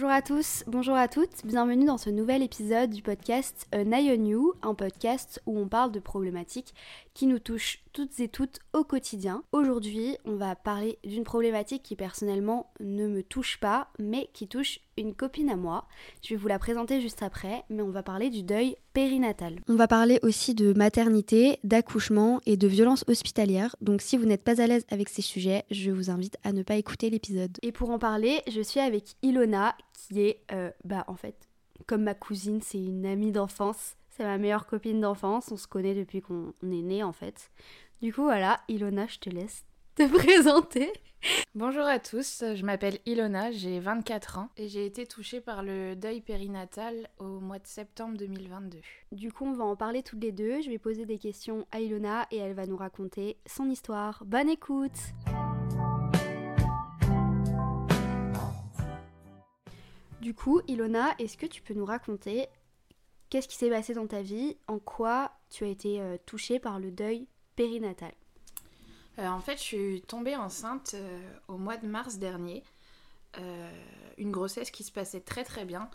Bonjour à tous, bonjour à toutes, bienvenue dans ce nouvel épisode du podcast An You, un podcast où on parle de problématiques qui nous touchent toutes et toutes au quotidien. Aujourd'hui, on va parler d'une problématique qui personnellement ne me touche pas, mais qui touche une copine à moi. Je vais vous la présenter juste après, mais on va parler du deuil périnatal. On va parler aussi de maternité, d'accouchement et de violence hospitalière. Donc si vous n'êtes pas à l'aise avec ces sujets, je vous invite à ne pas écouter l'épisode. Et pour en parler, je suis avec Ilona, qui est, euh, bah en fait, comme ma cousine, c'est une amie d'enfance. C'est ma meilleure copine d'enfance. On se connaît depuis qu'on est né en fait. Du coup, voilà, Ilona, je te laisse te présenter. Bonjour à tous, je m'appelle Ilona, j'ai 24 ans et j'ai été touchée par le deuil périnatal au mois de septembre 2022. Du coup, on va en parler toutes les deux. Je vais poser des questions à Ilona et elle va nous raconter son histoire. Bonne écoute! Du coup, Ilona, est-ce que tu peux nous raconter qu'est-ce qui s'est passé dans ta vie? En quoi tu as été euh, touchée par le deuil Euh, en fait, je suis tombée enceinte euh, au mois de mars dernier. Euh, une grossesse qui se passait très très bien.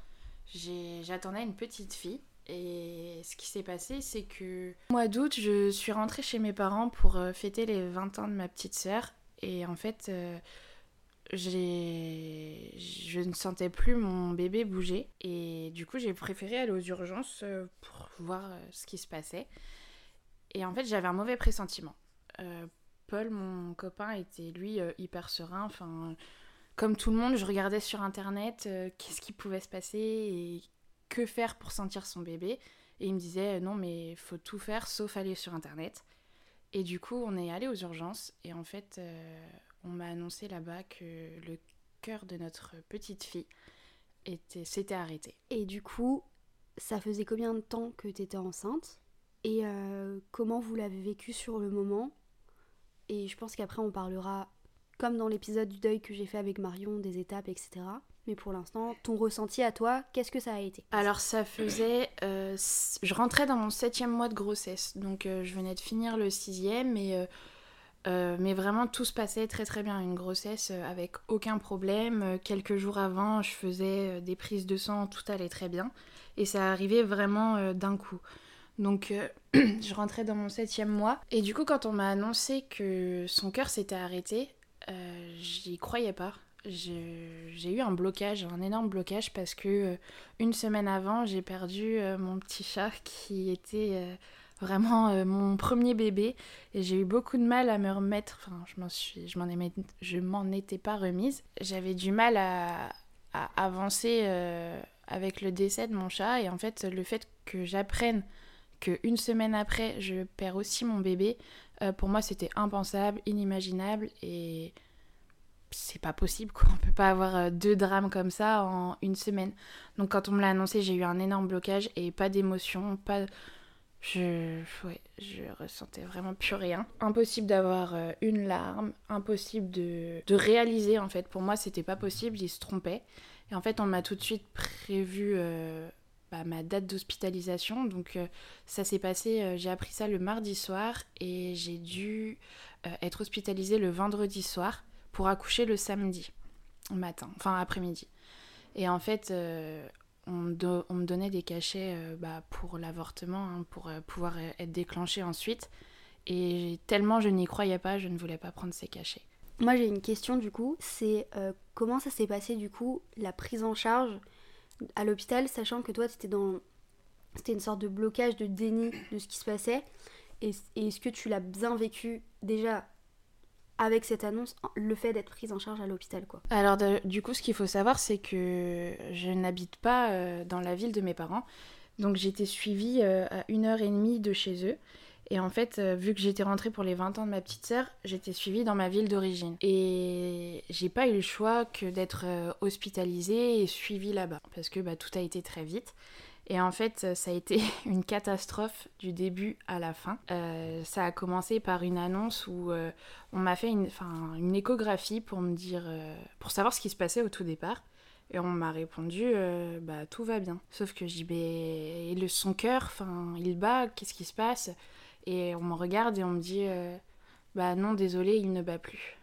J'attendais une petite fille. Et ce qui s'est passé, c'est que au mois d'août, je suis rentrée chez mes parents pour fêter les 20 ans de ma petite sœur. Et en fait, je ne sentais plus mon bébé bouger. Et du coup, j'ai préféré aller aux urgences pour voir ce qui se passait. Et en fait, j'avais un mauvais pressentiment. Euh, Paul, mon copain, était lui euh, hyper serein. Enfin, comme tout le monde, je regardais sur internet euh, qu'est-ce qui pouvait se passer et que faire pour sentir son bébé. Et il me disait non, mais faut tout faire sauf aller sur internet. Et du coup, on est allé aux urgences et en fait, on m'a annoncé là-bas que le cœur de notre petite fille était s'était arrêté. Et du coup, ça faisait combien de temps que tu étais enceinte? Et euh, comment vous l'avez vécu sur le moment Et je pense qu'après, on parlera, comme dans l'épisode du deuil que j'ai fait avec Marion, des étapes, etc. Mais pour l'instant, ton ressenti à toi, qu'est-ce que ça a été? Alors ça faisait... euh, je rentrais dans mon septième mois de grossesse, donc euh, je venais de finir le sixième, et, mais vraiment tout se passait très très bien. Une grossesse avec aucun problème. Quelques jours avant, je faisais des prises de sang, tout allait très bien. Et ça arrivait vraiment d'un coup. Donc euh, je rentrais dans mon septième mois. Et du coup, quand on m'a annoncé que son cœur s'était arrêté, euh, j'y croyais pas. J'ai eu un blocage, un énorme blocage parce que euh, une semaine avant, j'ai perdu mon petit chat qui était vraiment mon premier bébé et j'ai eu beaucoup de mal à me remettre. Enfin, je m'en suis, je m'en je m'en étais pas remise. J'avais du mal à, à avancer avec le décès de mon chat et en fait, le fait que j'apprenne que une semaine après, je perds aussi mon bébé, euh, pour moi, c'était impensable, inimaginable et c'est pas possible quoi. On peut pas avoir euh, deux drames comme ça en une semaine. Donc quand on me l'a annoncé, j'ai eu un énorme blocage et pas d'émotion, pas je ouais, je ressentais vraiment plus rien. Impossible d'avoir euh, une larme, impossible de, de réaliser en fait. Pour moi, c'était pas possible, il se trompait. Et en fait, on m'a tout de suite prévu bah, ma date d'hospitalisation. Donc euh, ça s'est passé, euh, j'ai appris ça le mardi soir et j'ai dû euh, être hospitalisée le vendredi soir pour accoucher le samedi matin, enfin après-midi. Et en fait, on, me do- on me donnait des cachets bah, pour l'avortement, hein, pour pouvoir être déclenchée ensuite. Et tellement je n'y croyais pas, je ne voulais pas prendre ces cachets. Moi, j'ai une question du coup, c'est comment ça s'est passé du coup, la prise en charge à l'hôpital, sachant que toi, c'était dans... C'était une sorte de blocage, de déni de ce qui se passait. Et, et est-ce que tu l'as bien vécu déjà avec cette annonce, le fait d'être prise en charge à l'hôpital, quoi? Alors du coup, ce qu'il faut savoir, c'est que je n'habite pas euh, dans la ville de mes parents. Donc j'étais suivie euh, à une heure et demie de chez eux. Et en fait, euh, vu que j'étais rentrée pour les 20 ans de ma petite sœur, j'étais suivie dans ma ville d'origine. Et j'ai pas eu le choix que d'être euh, hospitalisée et suivie là-bas. Parce que bah, tout a été très vite. Et en fait, euh, ça a été une catastrophe du début à la fin. Ça a commencé par une annonce où on m'a fait une, échographie pour me dire, pour savoir ce qui se passait au tout départ. Et on m'a répondu, bah tout va bien. Sauf que j'ai dit, son cœur, enfin, il bat, qu'est-ce qui se passe? Et on me regarde et on me dit, euh, bah non, désolé, il ne bat plus.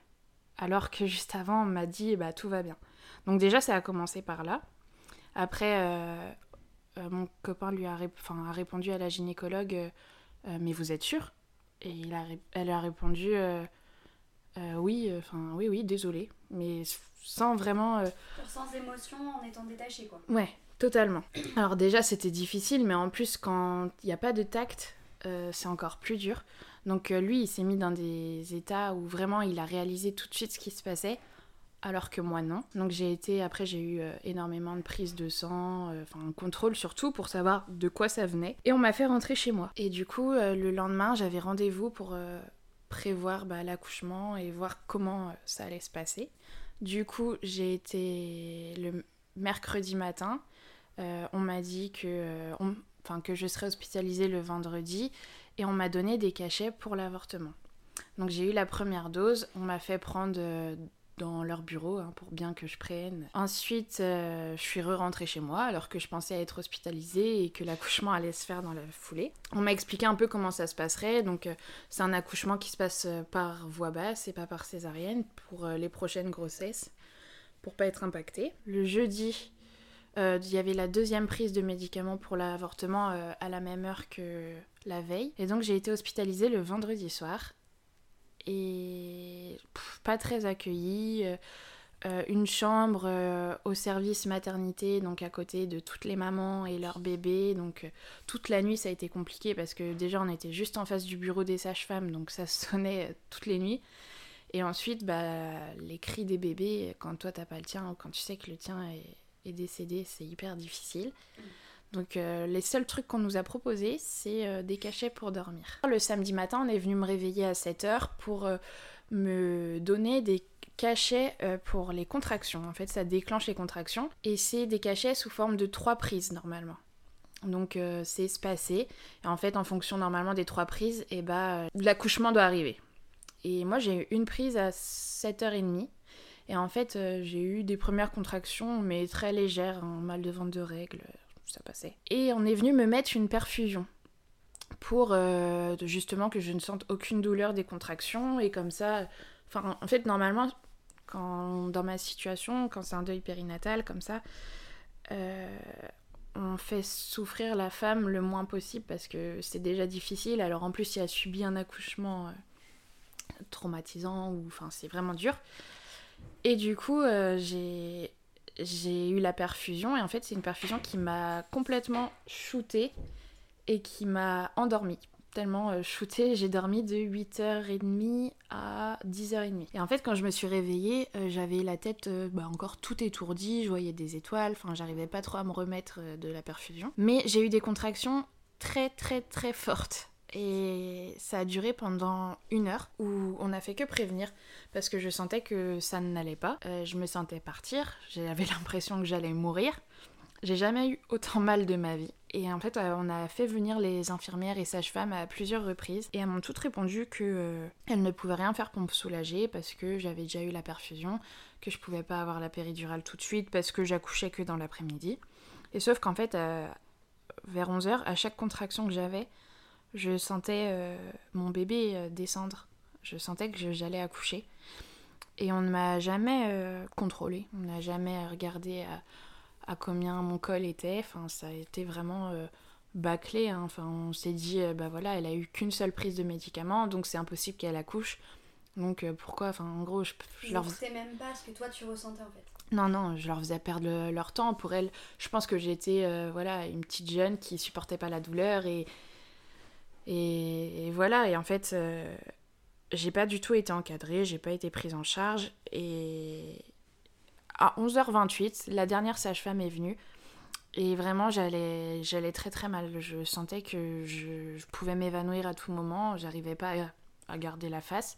Alors que juste avant, on m'a dit, bah tout va bien. Donc déjà, ça a commencé par là. Après, mon copain lui a, a, répondu à la gynécologue Mais vous êtes sûre Et il a elle a répondu Oui, enfin, oui, oui, désolé. Mais sans vraiment. Sans émotion, en étant détaché, quoi. Ouais, totalement. Alors, déjà, c'était difficile, mais en plus, quand il n'y a pas de tact, c'est encore plus dur. Donc euh, lui, il s'est mis dans des états où vraiment il a réalisé tout de suite ce qui se passait, alors que moi non. Donc j'ai été, après j'ai eu euh, énormément de prises de sang, euh, enfin un contrôle surtout pour savoir de quoi ça venait. Et on m'a fait rentrer chez moi. Et du coup, le lendemain, j'avais rendez-vous pour prévoir bah, l'accouchement et voir comment ça allait se passer. Du coup, j'ai été le mercredi matin. on m'a dit que, enfin, que je serais hospitalisée le vendredi et on m'a donné des cachets pour l'avortement. Donc j'ai eu la première dose, on m'a fait prendre euh, dans leur bureau hein, pour bien que je prenne. Ensuite, euh, je suis re-rentrée chez moi alors que je pensais être hospitalisée et que l'accouchement allait se faire dans la foulée. On m'a expliqué un peu comment ça se passerait. Donc euh, c'est un accouchement qui se passe par voie basse et pas par césarienne pour les prochaines grossesses pour pas être impactée. Le jeudi, il y avait la deuxième prise de médicaments pour l'avortement à la même heure que la veille. Et donc j'ai été hospitalisée le vendredi soir. Et pas très accueillie. Euh, euh, une chambre euh, au service maternité, donc à côté de toutes les mamans et leurs bébés. Donc toute la nuit ça a été compliqué parce que déjà on était juste en face du bureau des sages-femmes, donc ça sonnait toutes les nuits. Et ensuite, bah, les cris des bébés, quand toi t'as pas le tien ou quand tu sais que le tien est, est décédé, c'est hyper difficile. Donc euh, les seuls trucs qu'on nous a proposés, c'est euh, des cachets pour dormir. Le samedi matin, on est venu me réveiller à 7h pour euh, me donner des cachets pour les contractions. En fait, ça déclenche les contractions. Et c'est des cachets sous forme de trois prises normalement. Donc c'est espacé. Et en fait, en fonction normalement des trois prises, et eh bah, l'accouchement doit arriver. Et moi, j'ai eu une prise à 7h30. Et en fait, j'ai eu des premières contractions, mais très légères, mal de ventre de règles, ça passait. Et on est venu me mettre une perfusion pour euh, justement que je ne sente aucune douleur des contractions et comme ça, enfin en fait normalement quand dans ma situation, quand c'est un deuil périnatal comme ça, euh, on fait souffrir la femme le moins possible parce que c'est déjà difficile. Alors en plus, si elle a subi un accouchement euh, traumatisant ou enfin c'est vraiment dur. Et du coup, j'ai j'ai eu la perfusion et en fait c'est une perfusion qui m'a complètement shootée et qui m'a endormie. Tellement euh, shootée, j'ai dormi de 8h30 à 10h30. Et en fait quand je me suis réveillée, euh, j'avais la tête euh, bah, encore tout étourdie, je voyais des étoiles, enfin j'arrivais pas trop à me remettre de la perfusion. Mais j'ai eu des contractions très très très fortes. Et ça a duré pendant une heure où on n'a fait que prévenir parce que je sentais que ça n'allait pas. Euh, je me sentais partir, j'avais l'impression que j'allais mourir. J'ai jamais eu autant mal de ma vie. Et en fait, euh, on a fait venir les infirmières et sages-femmes à plusieurs reprises et elles m'ont toutes répondu que euh, elles ne pouvaient rien faire pour me soulager parce que j'avais déjà eu la perfusion, que je pouvais pas avoir la péridurale tout de suite parce que j'accouchais que dans l'après-midi. Et sauf qu'en fait, vers 11h, à chaque contraction que j'avais, je sentais euh, mon bébé euh, descendre. Je sentais que j'allais accoucher. Et on ne m'a jamais euh, contrôlé. On n'a jamais regardé à, combien mon col était. Enfin, ça a été vraiment bâclé. Hein. Enfin, on s'est dit, bah voilà, elle a eu qu'une seule prise de médicaments, donc c'est impossible qu'elle accouche. Donc pourquoi? Enfin, en gros, je, je leur faisais même pas ce que toi tu ressentais en fait. Non, non, je leur faisais perdre leur temps. Pour elles, je pense que j'étais voilà, une petite jeune qui supportait pas la douleur et, et, voilà, et en fait, euh, j'ai pas du tout été encadrée, j'ai pas été prise en charge. Et à 11h28, la dernière sage-femme est venue. Et vraiment, j'allais, j'allais très très mal. Je sentais que je, pouvais m'évanouir à tout moment. J'arrivais pas à, garder la face.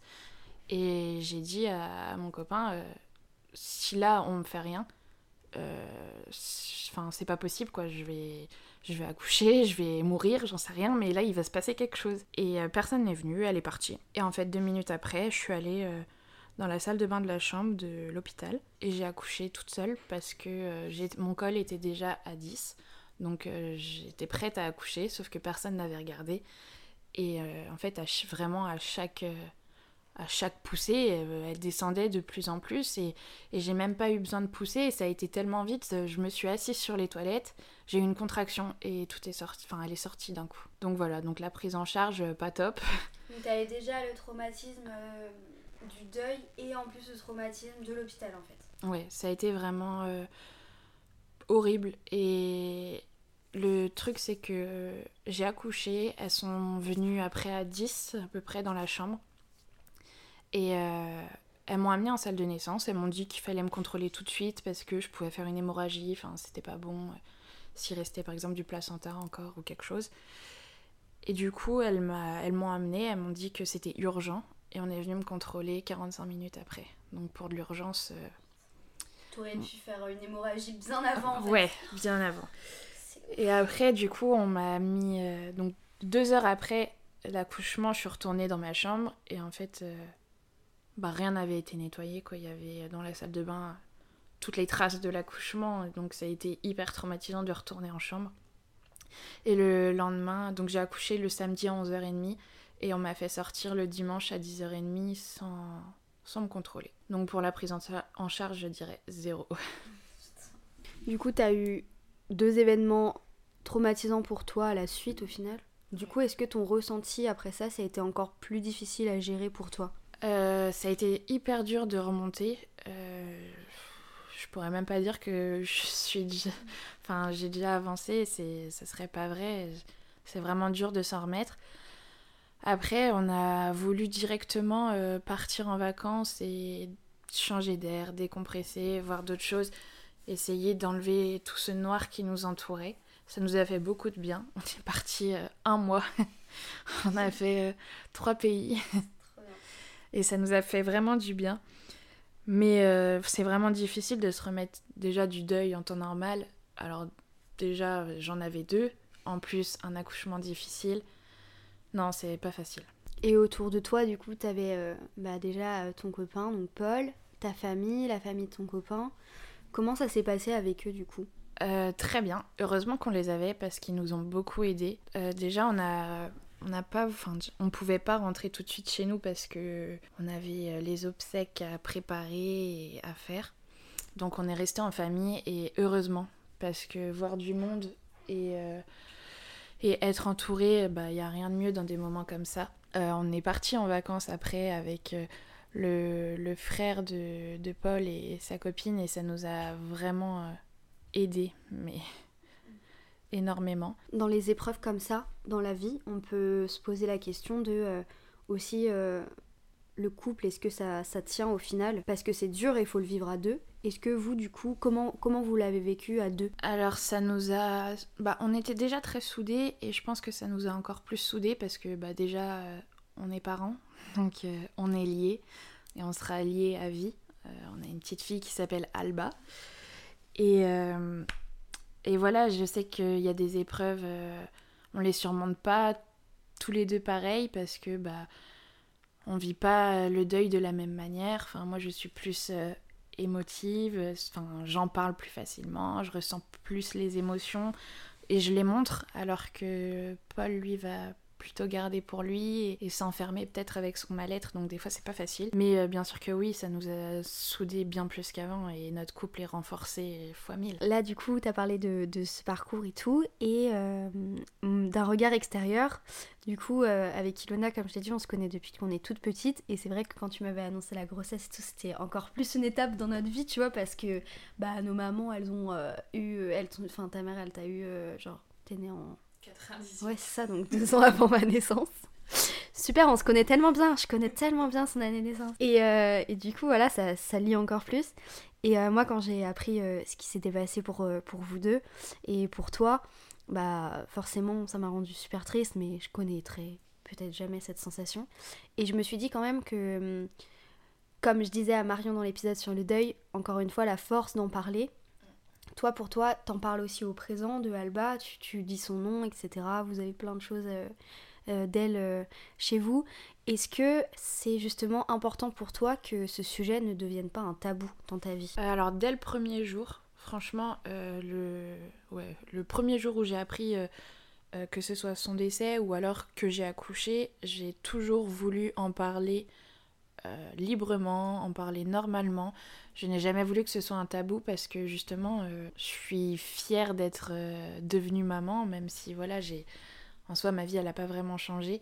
Et j'ai dit à, mon copain, euh, si là on me fait rien, euh, c'est pas possible quoi. Je vais, je vais accoucher, je vais mourir, j'en sais rien, mais là il va se passer quelque chose. Et euh, personne n'est venu, elle est partie. Et en fait, deux minutes après, je suis allée euh, dans la salle de bain de la chambre de l'hôpital et j'ai accouché toute seule parce que euh, mon col était déjà à 10. Donc j'étais prête à accoucher, sauf que personne n'avait regardé. Et en fait, vraiment à chaque, à chaque poussée, elle descendait de plus en plus et, et j'ai même pas eu besoin de pousser et ça a été tellement vite. Je me suis assise sur les toilettes, j'ai eu une contraction et tout est sorti, enfin elle est sortie d'un coup. Donc voilà, donc la prise en charge, pas top. Donc t'avais déjà le traumatisme du deuil et en plus le traumatisme de l'hôpital en fait. Ouais, ça a été vraiment horrible et le truc, c'est que j'ai accouché, elles sont venues après à 10 à peu près dans la chambre. Et euh, elles m'ont amené en salle de naissance, elles m'ont dit qu'il fallait me contrôler tout de suite parce que je pouvais faire une hémorragie, enfin c'était pas bon, euh, s'il restait par exemple du placenta encore ou quelque chose. Et du coup, elles m'ont amené, elles m'ont dit que c'était urgent et on est venu me contrôler 45 minutes après. Donc pour de l'urgence. Euh... Tu aurais pu faire une hémorragie bien avant. En Ouais, bien avant. Et après, du coup, on m'a mis. Euh, donc, deux heures après l'accouchement, je suis retournée dans ma chambre et en fait, euh, bah, rien n'avait été nettoyé. Quoi. Il y avait dans la salle de bain toutes les traces de l'accouchement. Donc, ça a été hyper traumatisant de retourner en chambre. Et le lendemain, donc j'ai accouché le samedi à 11h30 et on m'a fait sortir le dimanche à 10h30 sans, sans me contrôler. Donc pour la prise en charge, je dirais zéro. Du coup, tu as eu deux événements traumatisants pour toi à la suite au final? Du coup, est-ce que ton ressenti après ça, ça a été encore plus difficile à gérer pour toi? Euh, Ça a été hyper dur de remonter. Euh, je pourrais même pas dire que je suis. Enfin, j'ai déjà avancé, c'est... ça serait pas vrai. C'est vraiment dur de s'en remettre. Après, on a voulu directement euh, partir en vacances et changer d'air, décompresser, voir d'autres choses essayer d'enlever tout ce noir qui nous entourait. Ça nous a fait beaucoup de bien. On est parti euh, un mois. On a fait trois pays. Et ça nous a fait vraiment du bien. Mais euh, c'est vraiment difficile de se remettre déjà du deuil en temps normal. Alors déjà, j'en avais deux. En plus, un accouchement difficile. Non, c'est pas facile. Et autour de toi, du coup, tu avais bah, déjà ton copain, donc Paul, ta famille, la famille de ton copain. Comment ça s'est passé avec eux du coup? Euh, Très bien. Heureusement qu'on les avait parce qu'ils nous ont beaucoup aidés. Euh, déjà, on a on n'a pas enfin on pouvait pas rentrer tout de suite chez nous parce que on avait euh, les obsèques à préparer et à faire. Donc on est resté en famille et heureusement parce que voir du monde et et être entouré bah il y a rien de mieux dans des moments comme ça. On est parti en vacances après avec le, frère de, Paul et sa copine et ça nous a vraiment euh, aidé, mais énormément. Dans les épreuves comme ça, dans la vie, on peut se poser la question de euh, aussi euh, le couple, est-ce que ça, ça tient au final? Parce que c'est dur et il faut le vivre à deux. Est-ce que vous, du coup, comment, comment vous l'avez vécu à deux? Alors, ça nous a. Bah, on était déjà très soudés et je pense que ça nous a encore plus soudés parce que bah, déjà, on est parents, donc euh, on est liés et on sera liés à vie. Euh, on a une petite fille qui s'appelle Alba. Et, euh, et voilà, je sais qu'il y a des épreuves, on les surmonte pas tous les deux pareil parce que bah on vit pas le deuil de la même manière. Enfin, moi je suis plus émotive, enfin, j'en parle plus facilement, je ressens plus les émotions et je les montre alors que Paul lui va plutôt garder pour lui et, s'enfermer peut-être avec son mal-être, donc des fois c'est pas facile. Mais euh, bien sûr que oui, ça nous a soudés bien plus qu'avant et notre couple est renforcé fois mille. Là du coup, tu as parlé de, ce parcours et tout, et euh, d'un regard extérieur. Du coup, euh, avec Ilona, comme je t'ai dit, on se connaît depuis qu'on est toute petite, et c'est vrai que quand tu m'avais annoncé la grossesse et tout, c'était encore plus une étape dans notre vie, tu vois, parce que bah, nos mamans, elles ont eu, elles, enfin ta mère, elle t'a eu, genre, t'es née en Ouais, c'est ça, donc deux ans avant ma naissance. Super, on se connaît tellement bien, je connais tellement bien son année de naissance. Et, euh, et du coup, voilà, ça, ça lie encore plus. Et euh, moi, quand j'ai appris euh, ce qui s'était passé pour, pour vous deux et pour toi, bah forcément, ça m'a rendu super triste, mais je connaîtrai peut-être jamais cette sensation. Et je me suis dit quand même que, hum, comme je disais à Marion dans l'épisode sur le deuil, encore une fois, la force d'en parler, toi, pour toi, t'en parles aussi au présent de Alba, tu, dis son nom, etc. Vous avez plein de choses euh, euh, d'elle euh, chez vous. Est-ce que c'est justement important pour toi que ce sujet ne devienne pas un tabou dans ta vie? Alors, dès le premier jour, franchement, le, le premier jour où j'ai appris que ce soit son décès ou alors que j'ai accouché, j'ai toujours voulu en parler euh, librement, en parler normalement. Je n'ai jamais voulu que ce soit un tabou parce que justement, euh, je suis fière d'être devenue maman, même si voilà, j'ai en soi ma vie elle n'a pas vraiment changé,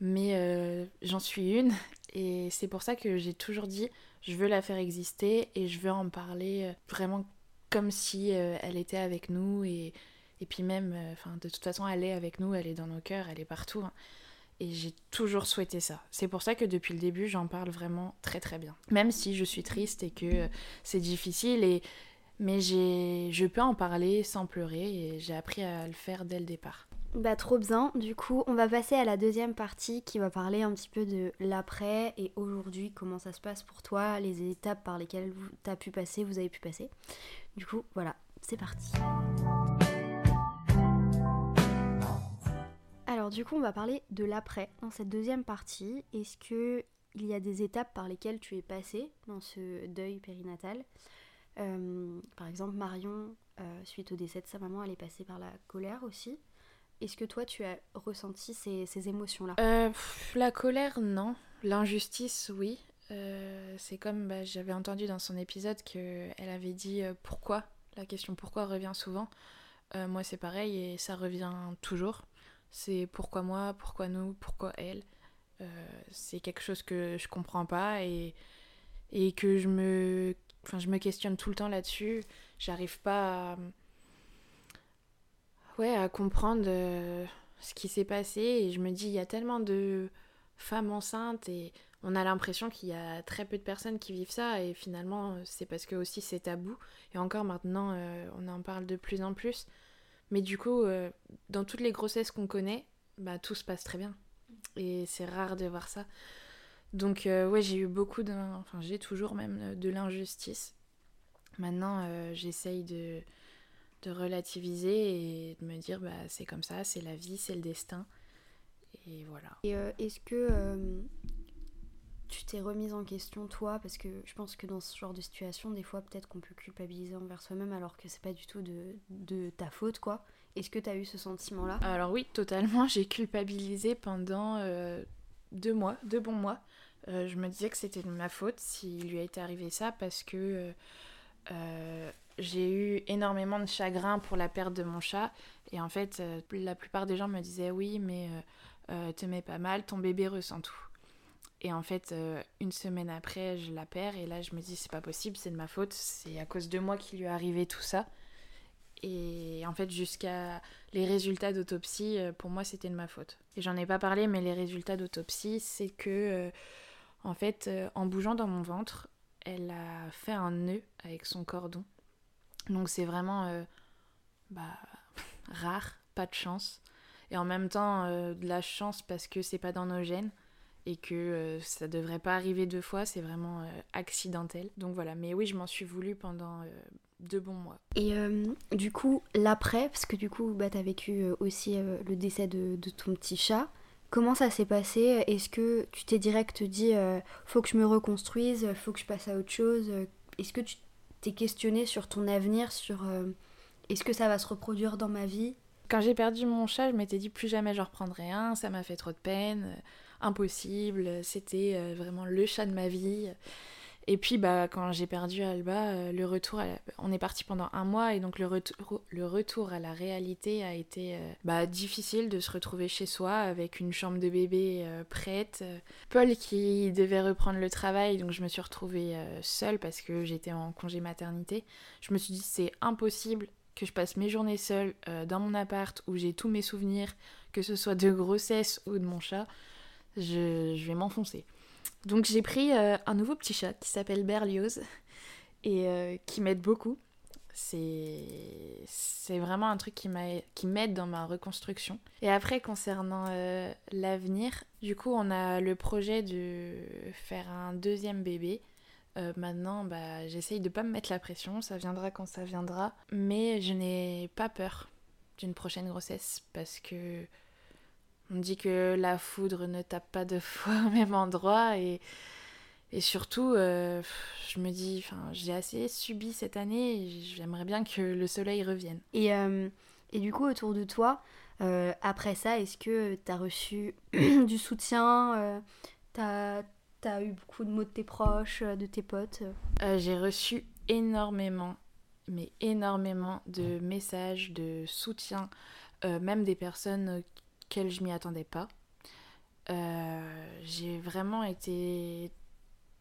mais j'en suis une et c'est pour ça que j'ai toujours dit je veux la faire exister et je veux en parler vraiment comme si elle était avec nous et et puis même, euh, enfin, de toute façon, elle est avec nous, elle est dans nos cœurs, elle est partout. Hein. Et j'ai toujours souhaité ça. C'est pour ça que depuis le début, j'en parle vraiment très très bien. Même si je suis triste et que c'est difficile, et... mais je peux en parler sans pleurer et j'ai appris à le faire dès le départ. Bah trop bien, du coup on va passer à la deuxième partie qui va parler un petit peu de l'après et aujourd'hui comment ça se passe pour toi, les étapes par lesquelles tu as pu passer, vous avez pu passer. Du coup voilà, c'est parti. Alors du coup, on va parler de l'après dans cette deuxième partie. Est-ce que il y a des étapes par lesquelles tu es passé dans ce deuil périnatal euh, Par exemple, Marion, euh, suite au décès de sa maman, elle est passée par la colère aussi. Est-ce que toi, tu as ressenti ces, émotions-là? Euh, La colère, non. L'injustice, oui. c'est comme bah, j'avais entendu dans son épisode qu'elle avait dit pourquoi? La question pourquoi revient souvent. moi, c'est pareil et ça revient toujours. C'est pourquoi moi, pourquoi nous, pourquoi elle. Euh, c'est quelque chose que je comprends pas et, et que je me, enfin, je me questionne tout le temps là-dessus. J'arrive pas à, ouais, à comprendre euh, ce qui s'est passé et je me dis, il y a tellement de femmes enceintes et on a l'impression qu'il y a très peu de personnes qui vivent ça et finalement c'est parce que aussi c'est tabou et encore maintenant euh, on en parle de plus en plus mais du coup, euh, dans toutes les grossesses qu'on connaît, bah, tout se passe très bien. Et c'est rare de voir ça. Donc, euh, ouais, j'ai eu beaucoup de. Enfin, j'ai toujours même euh, de l'injustice. Maintenant, j'essaye de, de relativiser et de me dire, bah, c'est comme ça, c'est la vie, c'est le destin. Et voilà. Et est-ce que tu t'es remise en question toi parce que je pense que dans ce genre de situation des fois peut-être qu'on peut culpabiliser envers soi-même alors que c'est pas du tout de, ta faute quoi. Est-ce que tu as eu ce sentiment là alors oui totalement. J'ai culpabilisé pendant euh, deux mois deux bons mois. Euh, je me disais que c'était de ma faute s'il lui a été arrivé ça parce que euh, j'ai eu énormément de chagrin pour la perte de mon chat. Et en fait la plupart des gens me disaient oui mais te mets pas mal ton bébé ressent tout et en fait, euh, une semaine après, je la perds et là, je me dis, c'est pas possible, c'est de ma faute, c'est à cause de moi qu'il lui est arrivé tout ça. Et en fait, jusqu'à les résultats d'autopsie, euh, pour moi, c'était de ma faute. Et j'en ai pas parlé, mais les résultats d'autopsie, c'est que, euh, en fait, en bougeant dans mon ventre, elle a fait un nœud avec son cordon. Donc c'est vraiment bah, rare, pas de chance. Et en même temps, de la chance parce que c'est pas dans nos gènes et que euh, ça devrait pas arriver deux fois, c'est vraiment euh, accidentel. Donc voilà, mais oui, je m'en suis voulu pendant euh, deux bons mois. Et du coup, l'après, parce que du coup, bah, tu as vécu aussi le décès de, de, ton petit chat. Comment ça s'est passé? Est-ce que tu t'es direct dit faut que je me reconstruise, faut que je passe à autre chose? Est-ce que tu t'es questionné sur ton avenir, sur est-ce que ça va se reproduire dans ma vie? Quand j'ai perdu mon chat, je m'étais dit plus jamais je reprendrai un, ça m'a fait trop de peine impossible, c'était euh, vraiment le chat de ma vie. Et puis bah, quand j'ai perdu Alba, euh, le retour, on est parti pendant un mois et donc le, retour, le retour à la réalité a été euh, bah, difficile de se retrouver chez soi avec une chambre de bébé prête. Paul qui devait reprendre le travail, donc je me suis retrouvée seule parce que j'étais en congé maternité. Je me suis dit c'est impossible que je passe mes journées seule dans mon appart où j'ai tous mes souvenirs, que ce soit de grossesse ou de mon chat je, vais m'enfoncer. Donc j'ai pris euh, un nouveau petit chat qui s'appelle Berlioz et euh, qui m'aide beaucoup. C'est vraiment un truc qui m'aide dans ma reconstruction. Et après, concernant euh, l'avenir, du coup, on a le projet de faire un deuxième bébé. maintenant, bah, j'essaye de pas me mettre la pression, ça viendra quand ça viendra. Mais je n'ai pas peur d'une prochaine grossesse parce que on dit que la foudre ne tape pas deux fois au même endroit et, et surtout, euh, je me dis, j'ai assez subi cette année et j'aimerais bien que le soleil revienne. Et, euh, et du coup, autour de toi, euh, après ça, est-ce que tu as reçu du soutien Tu as, t'as eu beaucoup de mots de tes proches, de tes potes? J'ai reçu énormément, mais énormément de messages de soutien, même des personnes auxquelles je m'y attendais pas. j'ai vraiment été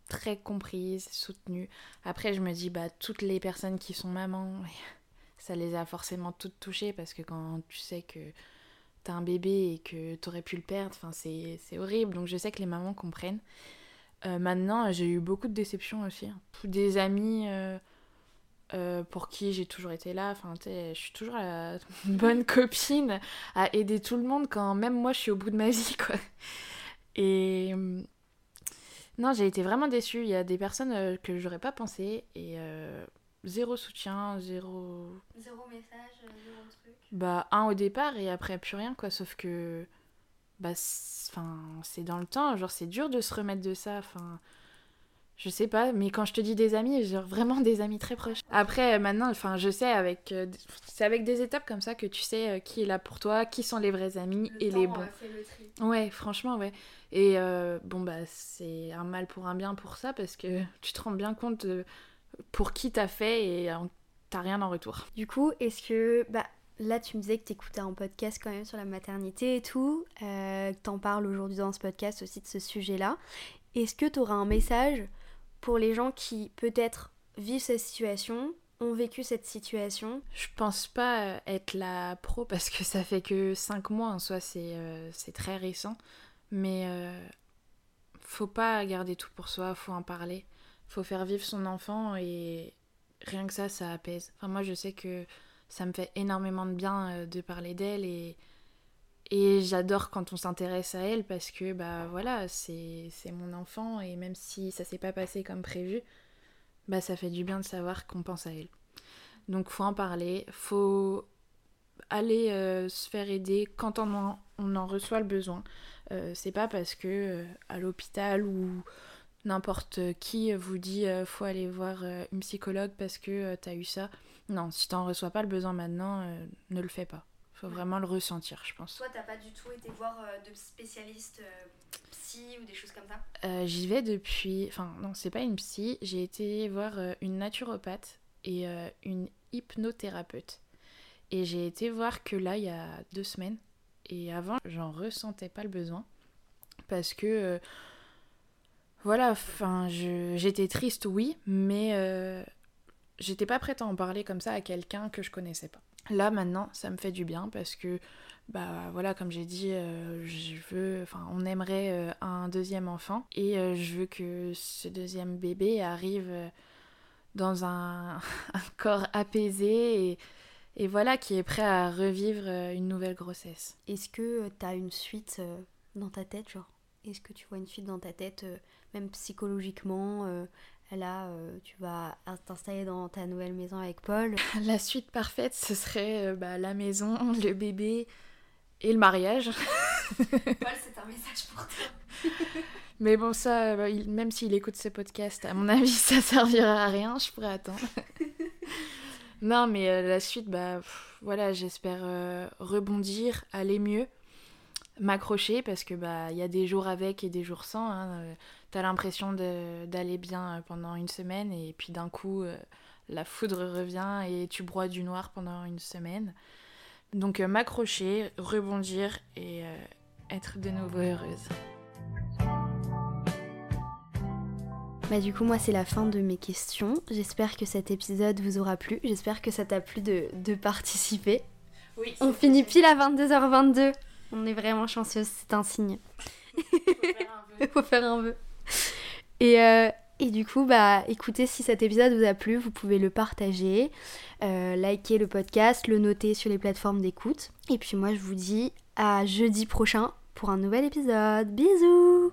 très comprise, soutenue. Après, je me dis, bah, toutes les personnes qui sont mamans, ça les a forcément toutes touchées parce que quand tu sais que t'as un bébé et que t'aurais pu le perdre, enfin, c'est horrible. Donc, je sais que les mamans comprennent. Euh, maintenant, j'ai eu beaucoup de déceptions aussi. Hein. Des amis euh, euh, pour qui j'ai toujours été là. Enfin, je suis toujours la bonne copine à aider tout le monde quand même moi je suis au bout de ma vie, quoi. Et non, j'ai été vraiment déçue. Il y a des personnes euh, que j'aurais pas pensé et euh, zéro soutien, zéro. Zéro message, euh, zéro truc. Bah, un au départ et après plus rien, quoi. Sauf que. Bah, c'est dans le temps. Genre, c'est dur de se remettre de ça. Enfin. Je sais pas, mais quand je te dis des amis, genre vraiment des amis très proches. Après, maintenant, enfin, je sais avec, c'est avec des étapes comme ça que tu sais qui est là pour toi, qui sont les vrais amis et les bons. Ouais, franchement, ouais. Et euh, bon, bah, c'est un mal pour un bien pour ça, parce que tu te rends bien compte pour qui t'as fait et euh, t'as rien en retour. Du coup, est-ce que. Bah, là, tu me disais que t'écoutais un podcast quand même sur la maternité et tout, euh, que t'en parles aujourd'hui dans ce podcast aussi de ce sujet-là. Est-ce que t'auras un message pour les gens qui, peut-être, vivent cette situation, ont vécu cette situation Je pense pas être la pro parce que ça fait que 5 mois en soi, c'est très récent. Mais euh, faut pas garder tout pour soi, faut en parler. Faut faire vivre son enfant et rien que ça, ça apaise. Enfin, moi, je sais que ça me fait énormément de bien euh, de parler d'elle et, et j'adore quand on s'intéresse à elle parce que, bah voilà, c'est mon enfant et même si ça s'est pas passé comme prévu, bah ça fait du bien de savoir qu'on pense à elle. Donc, faut en parler, faut aller euh, se faire aider quand on en, on en reçoit le besoin. Euh, c'est pas parce que euh, à l'hôpital ou n'importe qui vous dit faut aller voir une psychologue parce que t'as eu ça. Non, si t'en reçois pas le besoin maintenant, ne le fais pas. Faut vraiment le ressentir, je pense. Toi, t'as pas du tout été voir de spécialistes psy ou des choses comme ça? J'y vais depuis. Enfin, non, c'est pas une psy. J'ai été voir une naturopathe et une hypnothérapeute. Et j'ai été voir que là, il y a deux semaines. Et avant, j'en ressentais pas le besoin. Parce que. Euh, voilà, enfin, j'étais triste, oui, mais euh, j'étais pas prête à en parler comme ça à quelqu'un que je connaissais pas. Là, maintenant, ça me fait du bien parce que, bah voilà, comme j'ai dit, euh, je veux. Enfin, on aimerait un deuxième enfant et je veux que ce deuxième bébé arrive dans un, corps apaisé et voilà qui est prêt à revivre euh, une nouvelle grossesse. Est-ce que euh, tu as une suite euh, dans ta tête, genre? Est-ce que tu vois une suite dans ta tête, même psychologiquement Là, tu vas t'installer dans ta nouvelle maison avec Paul. La suite parfaite, ce serait bah, la maison, le bébé et le mariage. Paul, c'est un message pour toi. Mais bon, ça, même s'il écoute ce podcast, à mon avis, ça servira à rien, je pourrais attendre. Non, mais euh, la suite, bah voilà, j'espère euh, rebondir, aller mieux, m'accrocher parce que bah il y a des jours avec et des jours sans. Hein, euh, T'as l'impression d'aller bien pendant une semaine et puis d'un coup la foudre revient et tu broies du noir pendant une semaine. Donc m'accrocher, rebondir et être de nouveau heureuse. Bah du coup moi c'est la fin de mes questions. J'espère que cet épisode vous aura plu. J'espère que ça t'a plu de, participer. Oui. On finit pile à 22h22. On est vraiment chanceuse, c'est un signe. Il faut faire un vœu. Et, euh, et du coup, bah écoutez, si cet épisode vous a plu, vous pouvez le partager, euh, liker le podcast, le noter sur les plateformes d'écoute. Et puis moi je vous dis à jeudi prochain pour un nouvel épisode. Bisous